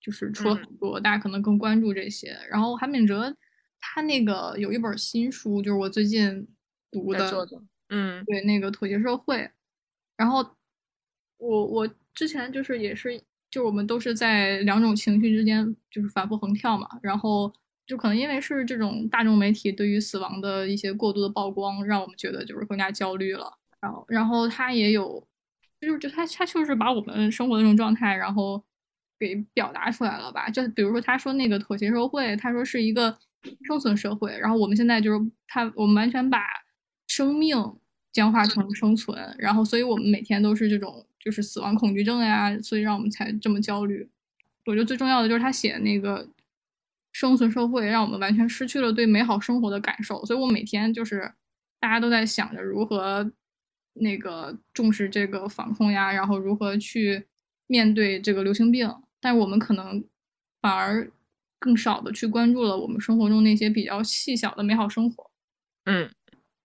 就是出了嗯。很多，大家可能更关注这些。然后韩炳哲他那个有一本新书，就是我最近读的，嗯。对那个妥协社会，然后我我之前就是也是，就我们都是在两种情绪之间就是反复横跳嘛，然后就可能因为是这种大众媒体对于死亡的一些过度的曝光，让我们觉得就是更加焦虑了。然后然后他也有，就是就他他就是把我们生活的这种状态，然后给表达出来了吧？就比如说他说那个妥协社会，他说是一个生存社会，然后我们现在就是他我们完全把生命僵化成生存，然后所以我们每天都是这种就是死亡恐惧症呀，所以让我们才这么焦虑。我觉得最重要的就是他写那个生存社会，让我们完全失去了对美好生活的感受，所以我每天就是大家都在想着如何那个重视这个防控呀，然后如何去面对这个流行病，但我们可能反而更少的去关注了我们生活中那些比较细小的美好生活。嗯。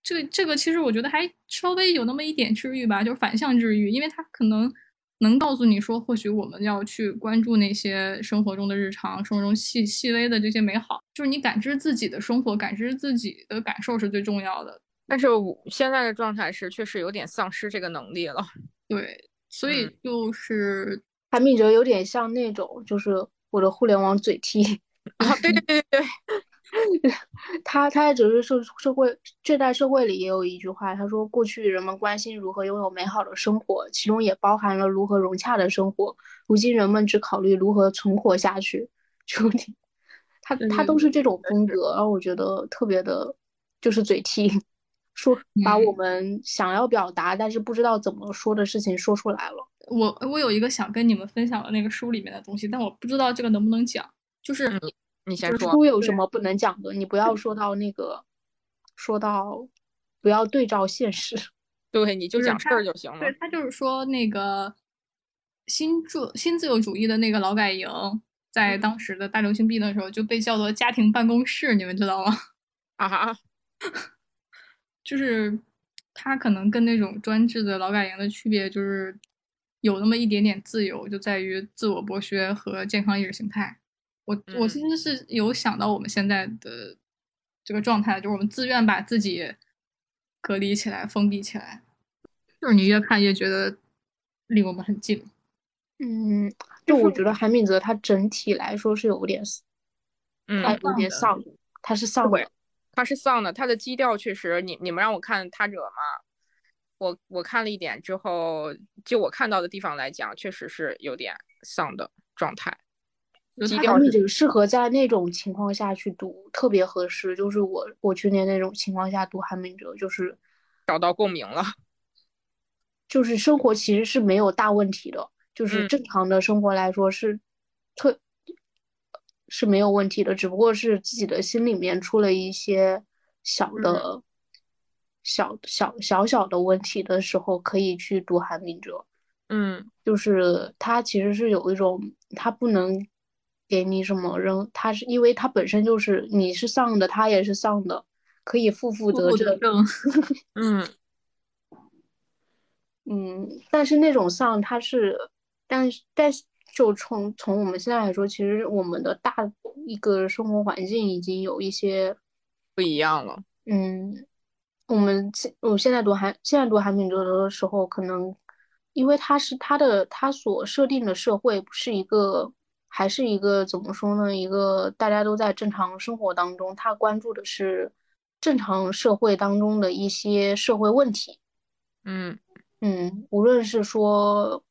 这个这个其实我觉得还稍微有那么一点治愈吧，就是反向治愈，因为它可能能告诉你说，或许我们要去关注那些生活中的日常、生活中细细微的这些美好，就是你感知自己的生活、感知自己的感受是最重要的。但是我现在的状态是确实有点丧失这个能力了。(laughs) 对，所以嗯就是韩敏哲有点像那种，就是我的互联网嘴替。啊，对对对对对，(laughs) 他他在《哲学社社会倦怠社会》里也有一句话，他说：“过去人们关心如何拥有美好的生活，其中也包含了如何融洽的生活。如今人们只考虑如何存活下去。(laughs) ”就有点，他他都是这种风格，然后我觉得特别的，就是嘴替，说把我嗯们想要表达但是不知道怎么说的事情说出来了。我我有一个想跟你们分享的那个书里面的东西，但我不知道这个能不能讲，就是嗯你先就是说。对书有什么不能讲的？你不要说到那个，说到不要对照现实。(laughs) 对，你就就是讲事儿就行了对。他就是说那个新自新自由主义的那个劳改营，在嗯当时的大流行病的时候就被叫做家庭办公室，你们知道吗？(laughs) 啊，(laughs) 就是他可能跟那种专制的劳改营的区别，就是有那么一点点自由，就在于自我剥削和健康意识形态。我我嗯其实是有想到我们现在的这个状态，就是我们自愿把自己隔离起来、封闭起来，就是你越看越觉得离我们很近。嗯，就我觉得韩敏泽他整体来说是有点，嗯他有点丧，他是丧对的。他是丧的，他的基调确实，你你们让我看他惹吗，我我看了一点之后，就我看到的地方来讲，确实是有点丧的状态。就是他基调是韩炳哲适合在那种情况下去读，特别合适。就是我我去年那种情况下读韩明哲，就是找到共鸣了。(laughs) 就是生活其实是没有大问题的，就是嗯正常的生活来说是特是没有问题的，只不过是自己的心里面出了一些小的、小小小小的问题的时候，可以去读韩明哲。嗯就是他其实是有一种，他不能给你什么然后，他是因为他本身就是你是丧的，他也是丧的，可以负负得。正，(laughs) 嗯嗯，但是那种丧，他是，但是但是就从从我们现在来说，其实我们的大一个生活环境已经有一些，不一样了。嗯，我们现我现在读韩现在读韩炳哲的时候，可能因为他是他的他所设定的社会不是一个，还是一个怎么说呢？一个大家都在正常生活当中，他关注的是正常社会当中的一些社会问题。嗯嗯，无论是说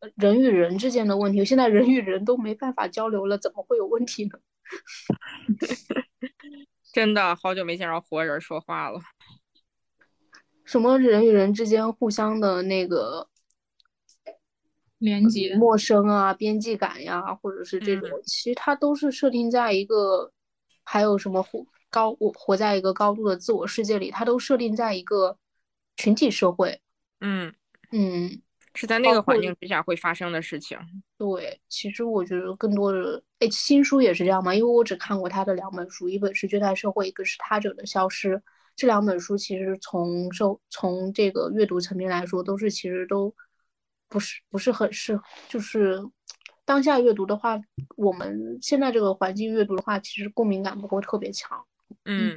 呃人与人之间的问题，现在人与人都没办法交流了，怎么会有问题呢？(laughs) 真的好久没见着活人说话了。什么人与人之间互相的那个连接，陌生啊、边际感呀，或者是这种，其实它都是设定在一个，还有什么活高我活在一个高度的自我世界里，它都设定在一个群体社会。嗯，嗯，是在那个环境之下会发生的事情。对，其实我觉得更多的，哎，新书也是这样嘛，因为我只看过他的两本书，一本是《倦怠社会》，一个是《他者的消失》。这两本书其实从受从这个阅读层面来说，都是其实都不是不是很适合，就是当下阅读的话，我们现在这个环境阅读的话，其实共鸣感不会特别强。嗯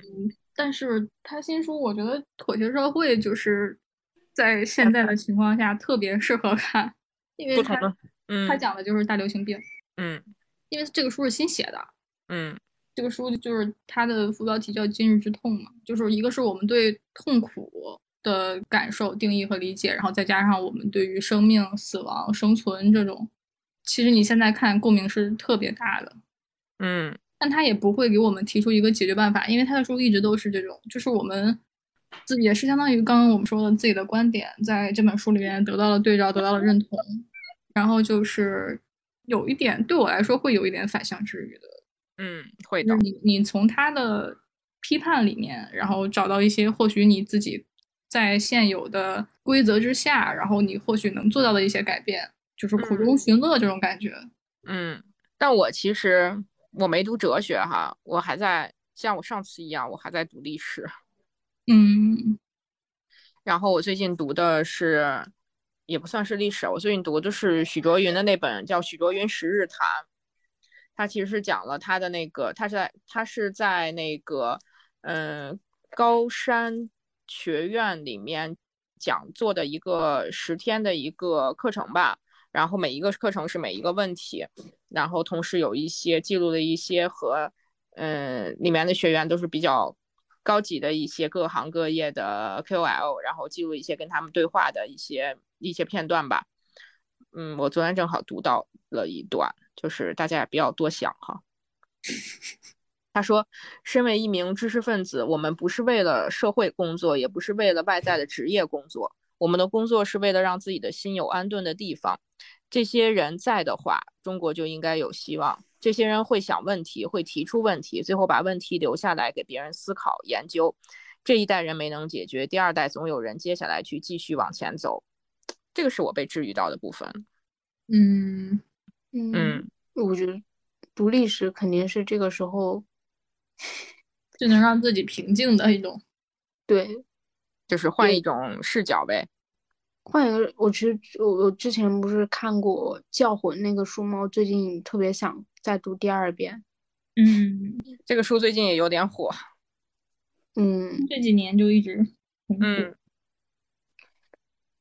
但是他新书，我觉得《妥协社会》就是在现在的情况下特别适合看，因为他嗯。他讲的就是大流行病，嗯。因为这个书是新写的，嗯。这个书就是它的副标题叫《今日之痛》嘛，就是一个是我们对痛苦的感受、定义和理解，然后再加上我们对于生命、死亡、生存这种，其实你现在看共鸣是特别大的，嗯但他也不会给我们提出一个解决办法，因为他的书一直都是这种，就是我们自也是相当于刚刚我们说的自己的观点，在这本书里面得到了对照，得到了认同，然后就是有一点对我来说会有一点反向治愈的。嗯，会的就是。你你从他的批判里面，然后找到一些或许你自己在现有的规则之下，然后你或许能做到的一些改变，就是苦中寻乐这种感觉。嗯，但我其实我没读哲学哈，我还在像我上次一样，我还在读历史。嗯然后我最近读的是，也不算是历史，我最近读的是许卓云的那本叫《许卓云十日谈》，他其实是讲了他的那个，他是在他是在那个嗯、呃高山学院里面讲座的一个十天的一个课程吧，然后每一个课程是每一个问题，然后同时有一些记录了一些和嗯里面的学员都是比较高级的一些各行各业的 KOL，然后记录一些跟他们对话的一些一些片段吧。嗯，我昨天正好读到了一段，就是大家也不要多想哈。(laughs) 他说：“身为一名知识分子，我们不是为了社会工作，也不是为了外在的职业工作，我们的工作是为了让自己的心有安顿的地方。这些人在的话，中国就应该有希望。这些人会想问题，会提出问题，最后把问题留下来给别人思考研究。这一代人没能解决，第二代总有人接下来去继续往前走。这个是我被治愈到的部分。嗯，嗯，嗯我觉得读历史肯定是这个时候，就能让自己平静的一种。(laughs) 对，就是换一种视角呗。换一个，我其实我我之前不是看过《教魂》那个书吗？我最近特别想再读第二遍。嗯，这个书最近也有点火。(laughs) 嗯，这几年就一直嗯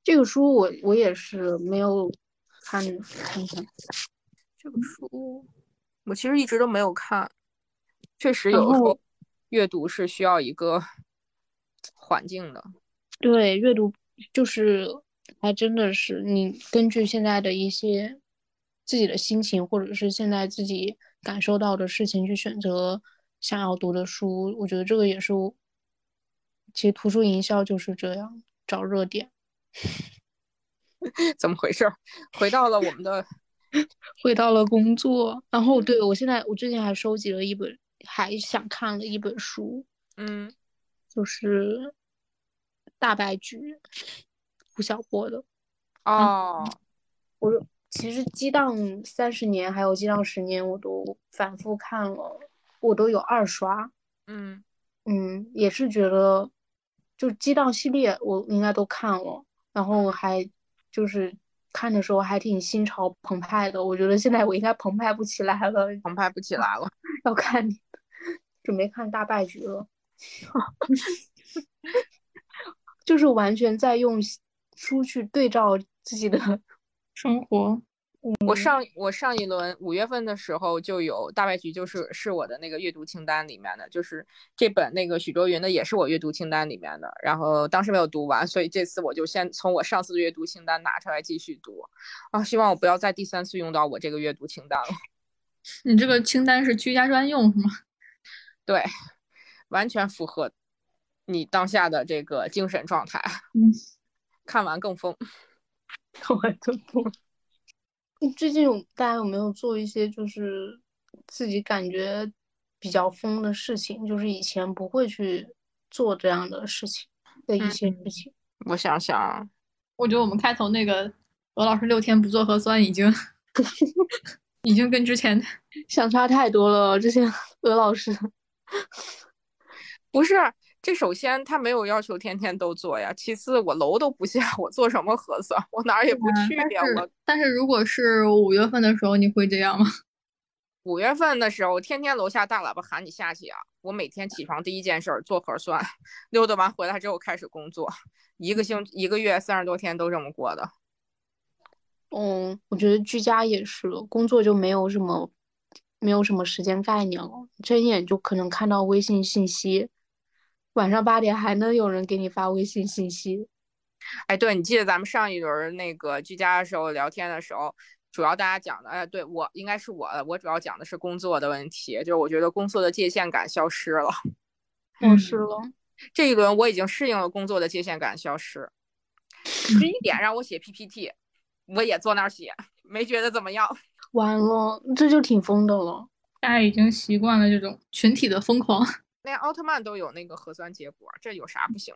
这个书我我也是没有看看看。这个书我其实一直都没有看，确实有时候阅读是需要一个环境的。对，阅读就是还真的是你根据现在的一些自己的心情，或者是现在自己感受到的事情去选择想要读的书。我觉得这个也是我，其实图书营销就是这样，找热点。(laughs) 怎么回事儿？回到了我们的 (laughs) 回到了工作。然后对我现在我最近还收集了一本，还想看了一本书，嗯，就是《大败局》，胡晓波的。哦，我其实《激荡三十年》还有《激荡十年》，我都反复看了，我都有二刷。嗯嗯，也是觉得，就《激荡》系列我应该都看了，然后还就是看的时候还挺心潮澎湃的。我觉得现在我应该澎湃不起来了，澎湃不起来了。(laughs) 要看，准备看大败局了，(laughs) 就是完全在用书去对照自己的 (laughs) 生活。我上我上一轮五月份的时候就有大败局，就是是我的那个阅读清单里面的，就是这本那个许卓云的也是我阅读清单里面的。然后当时没有读完，所以这次我就先从我上次的阅读清单拿出来继续读。啊，希望我不要再第三次用到我这个阅读清单了。(laughs) 你这个清单是居家专用是吗？对，完全符合你当下的这个精神状态。(laughs) 嗯，看完更疯，看完更疯。(laughs) 最近有大家有没有做一些就是自己感觉比较疯的事情？就是以前不会去做这样的事情的一些事情。我想想，我觉得我们开头那个罗老师六天不做核酸已经 (laughs) 已经跟之前相差太多了。之前鹅老师 (laughs) 不是。这首先他没有要求天天都做呀，其次我楼都不下，(laughs) 我做什么核酸？我哪儿也不去呀。我但是如果是五月份的时候，你会这样吗？(laughs) 五月份的时候，天天楼下大喇叭喊你下去啊！我每天起床第一件事做核酸，溜达完回来之后开始工作，一个星一个月三十多天都这么过的。嗯，我觉得居家也是，工作就没有什么没有什么时间概念了，睁眼就可能看到微信信息。晚上八点还能有人给你发微信信息？(laughs) 哎，对你记得咱们上一轮那个居家的时候聊天的时候，主要大家讲的，哎，对我应该是我，我主要讲的是工作的问题，就是我觉得工作的界限感消失了，(laughs) 消失了。这一轮我已经适应了工作的界限感消失。(laughs) 十一点让我写 PPT，我也坐那儿写，没觉得怎么样。完了，这就挺疯的了。大家已经习惯了这种群体的疯狂。(laughs) 连奥特曼都有那个核酸结果，这有啥不行？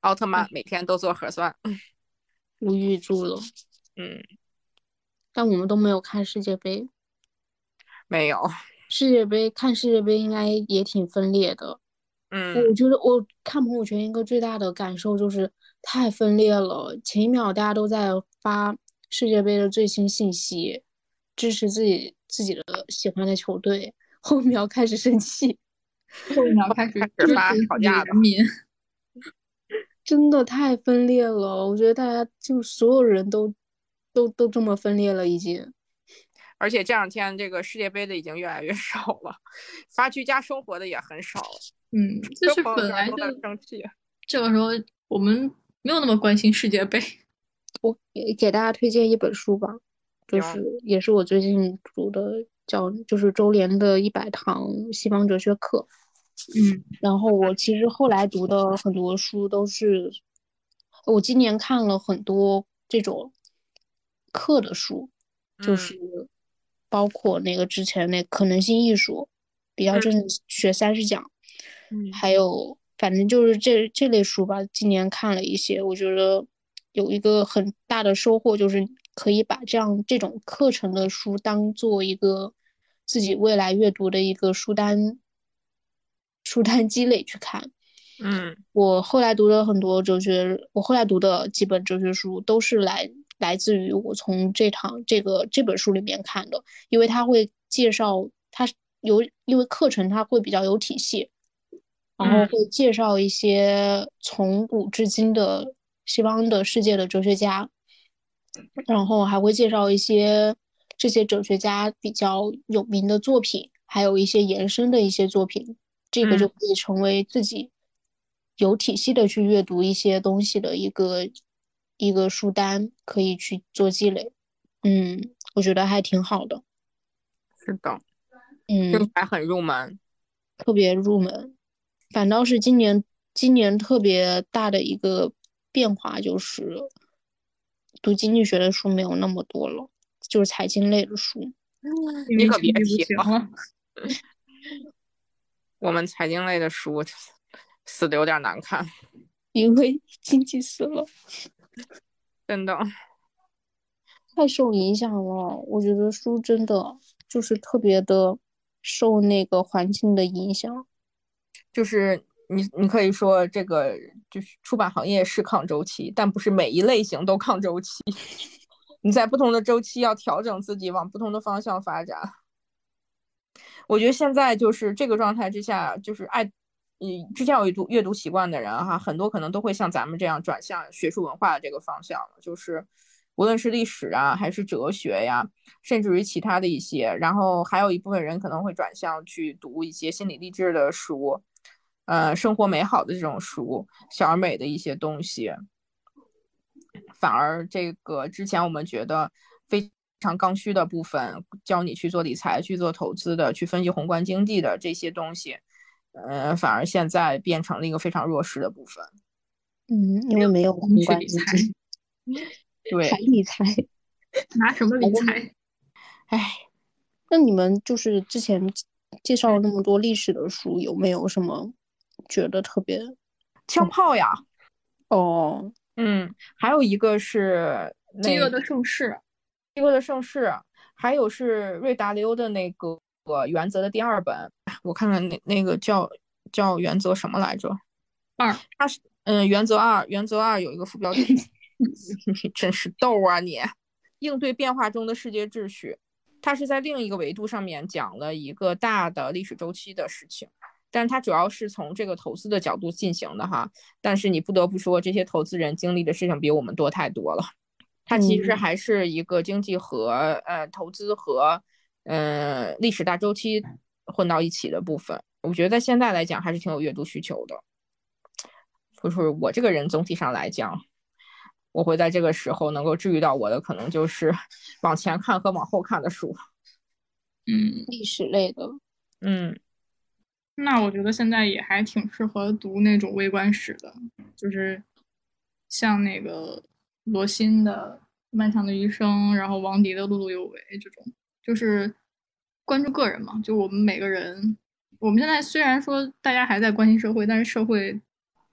奥特曼每天都做核酸，无语住了。嗯，但我们都没有看世界杯，没有世界杯看世界杯应该也挺分裂的。嗯，我觉得我看朋友圈一个最大的感受就是太分裂了。前一秒大家都在发世界杯的最新信息，支持自己自己的喜欢的球队，后一秒开始生气。后一秒开始发吵架人民，(laughs) 真的太分裂了。我觉得大家就所有人都都都这么分裂了，已经。而且这两天这个世界杯的已经越来越少了，发居家生活的也很少了。嗯，就是本来就生气。这个时候我们没有那么关心世界杯。我给给大家推荐一本书吧，就是也是我最近读的。叫就是周濂的一百堂西方哲学课，嗯，然后我其实后来读的很多书都是，我今年看了很多这种课的书，就是包括那个之前那可能性艺术，比较正学三十讲，嗯，还有反正就是这这类书吧，今年看了一些，我觉得有一个很大的收获，就是可以把这样这种课程的书当做一个。自己未来阅读的一个书单，书单积累去看。嗯，我后来读的很多哲学，我后来读的几本哲学书都是来来自于我从这堂这个这本书里面看的，因为他会介绍，他有因为课程它会比较有体系，然后会介绍一些从古至今的西方的世界的哲学家，然后还会介绍一些。这些哲学家比较有名的作品，还有一些延伸的一些作品，这个就可以成为自己有体系的去阅读一些东西的一个一个书单，可以去做积累。嗯，我觉得还挺好的。是的，嗯，还很入门，特别入门。反倒是今年今年特别大的一个变化就是，读经济学的书没有那么多了。就是财经类的书。(laughs) 你可别提了。我们财经类的书死的有点难看，(laughs) 因为经济死了，(laughs) 真的。太受影响了。我觉得书真的就是特别的受那个环境的影响。就是你，你可以说这个就是出版行业是抗周期，但不是每一类型都抗周期。(laughs) 你在不同的周期要调整自己，往不同的方向发展。我觉得现在就是这个状态之下，就是爱，嗯，之前有读阅读习惯的人哈，很多可能都会像咱们这样转向学术文化的这个方向了，就是无论是历史啊，还是哲学呀，甚至于其他的一些，然后还有一部分人可能会转向去读一些心理励志的书，呃，生活美好的这种书，小而美的一些东西。反而这个之前我们觉得非常刚需的部分，教你去做理财、去做投资的、去分析宏观经济的这些东西，呃，反而现在变成了一个非常弱势的部分。嗯，因为没有宏观经理财济，(laughs) 对还，理财。拿什么理财？哎，那你们就是之前介绍了那么多历史的书，有没有什么觉得特别？枪炮呀，哦，嗯，还有一个是饥饿的盛世，饥饿的盛世，还有是瑞达利欧的那个《原则》的第二本，我看看那那个叫叫原则什么来着？二，它是嗯，原则二，原则二有一个副标题，(laughs) 你真是逗啊你！应对变化中的世界秩序，它是在另一个维度上面讲了一个大的历史周期的事情，但是它主要是从这个投资的角度进行的哈。但是你不得不说，这些投资人经历的事情比我们多太多了。它其实嗯还是一个经济和呃投资和呃历史大周期混到一起的部分。我觉得在现在来讲还是挺有阅读需求的。就是我这个人总体上来讲，我会在这个时候能够治愈到我的，可能就是往前看和往后看的书。嗯，历史类的，嗯那我觉得现在也还挺适合读那种微观史的，就是像那个罗新的《漫长的余生》，然后王迪的《碌碌有为》这种，就是关注个人嘛。就我们每个人，我们现在虽然说大家还在关心社会，但是社会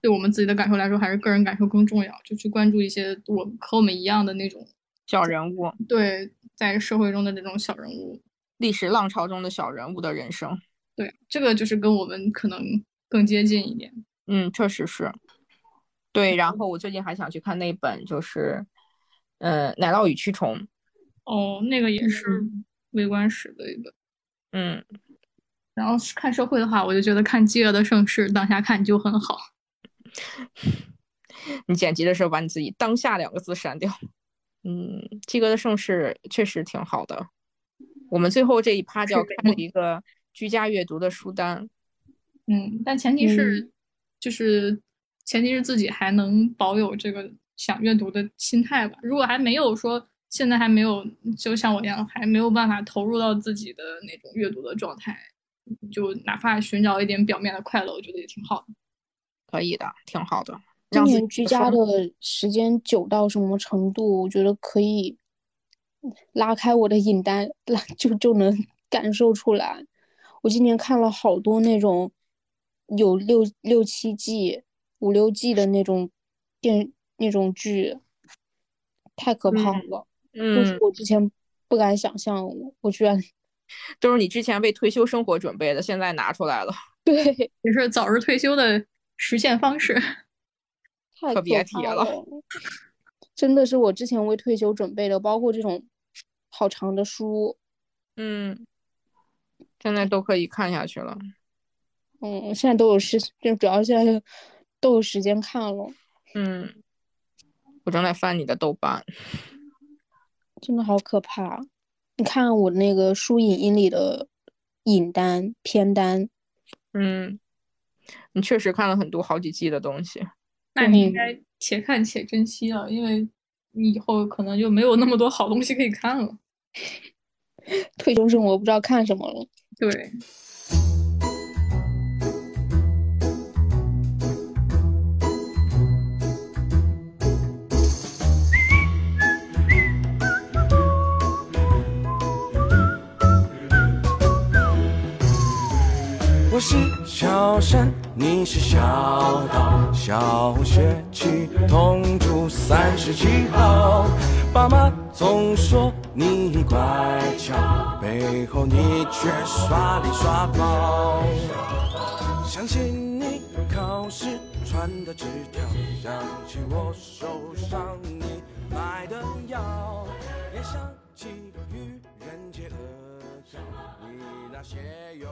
对我们自己的感受来说，还是个人感受更重要。就去关注一些我和我们一样的那种，小人物，对，在社会中的这种小人物。历史浪潮中的小人物的人生。对，这个就是跟我们可能更接近一点。嗯，确实是。对，然后我最近还想去看那本，就是，呃，《奶酪与蛆虫》。哦，那个也是微观史的一个。嗯，然后是看社会的话，我就觉得看《饥饿的盛世》当下看就很好。(laughs) 你剪辑的时候把你自己“当下”两个字删掉。嗯，《饥饿的盛世》确实挺好的。我们最后这一趴就要是的开了一个居家阅读的书单。嗯，但前提是，嗯就是前提是自己还能保有这个想阅读的心态吧。如果还没有说现在还没有，就像我一样，还没有办法投入到自己的那种阅读的状态，就哪怕寻找一点表面的快乐，我觉得也挺好的。可以的，挺好的。今年居家的时间久到什么程度？我觉得可以拉开我的影单，拉就就能感受出来。我今年看了好多那种有六六七季、五六季的那种电那种剧，太可怕了嗯了，都是嗯，我之前不敢想象，我我居然 (laughs) 都是你之前为退休生活准备的，现在拿出来了，(laughs) 对，也是早日退休的实现方式。(laughs) 太可别提了，真的是我之前为退休准备的，包括这种好长的书。嗯，现在都可以看下去了。嗯，现在都有时，就主要现在都有时间看了，嗯，我正在翻你的豆瓣。真的好可怕。你看我那个书影音里的影单片单，嗯，你确实看了很多好几季的东西。那你应嗯该且看且珍惜了，因为你以后可能就没有那么多好东西可以看了。退休生活不知道看什么了。对。我是小山，你是小岛，小学期同住三十七号，爸妈总说你乖巧，背后你却耍赖耍宝。相信你考试穿的纸条，想起我手上你买的药，也想起愚人节阿胶，你那些油。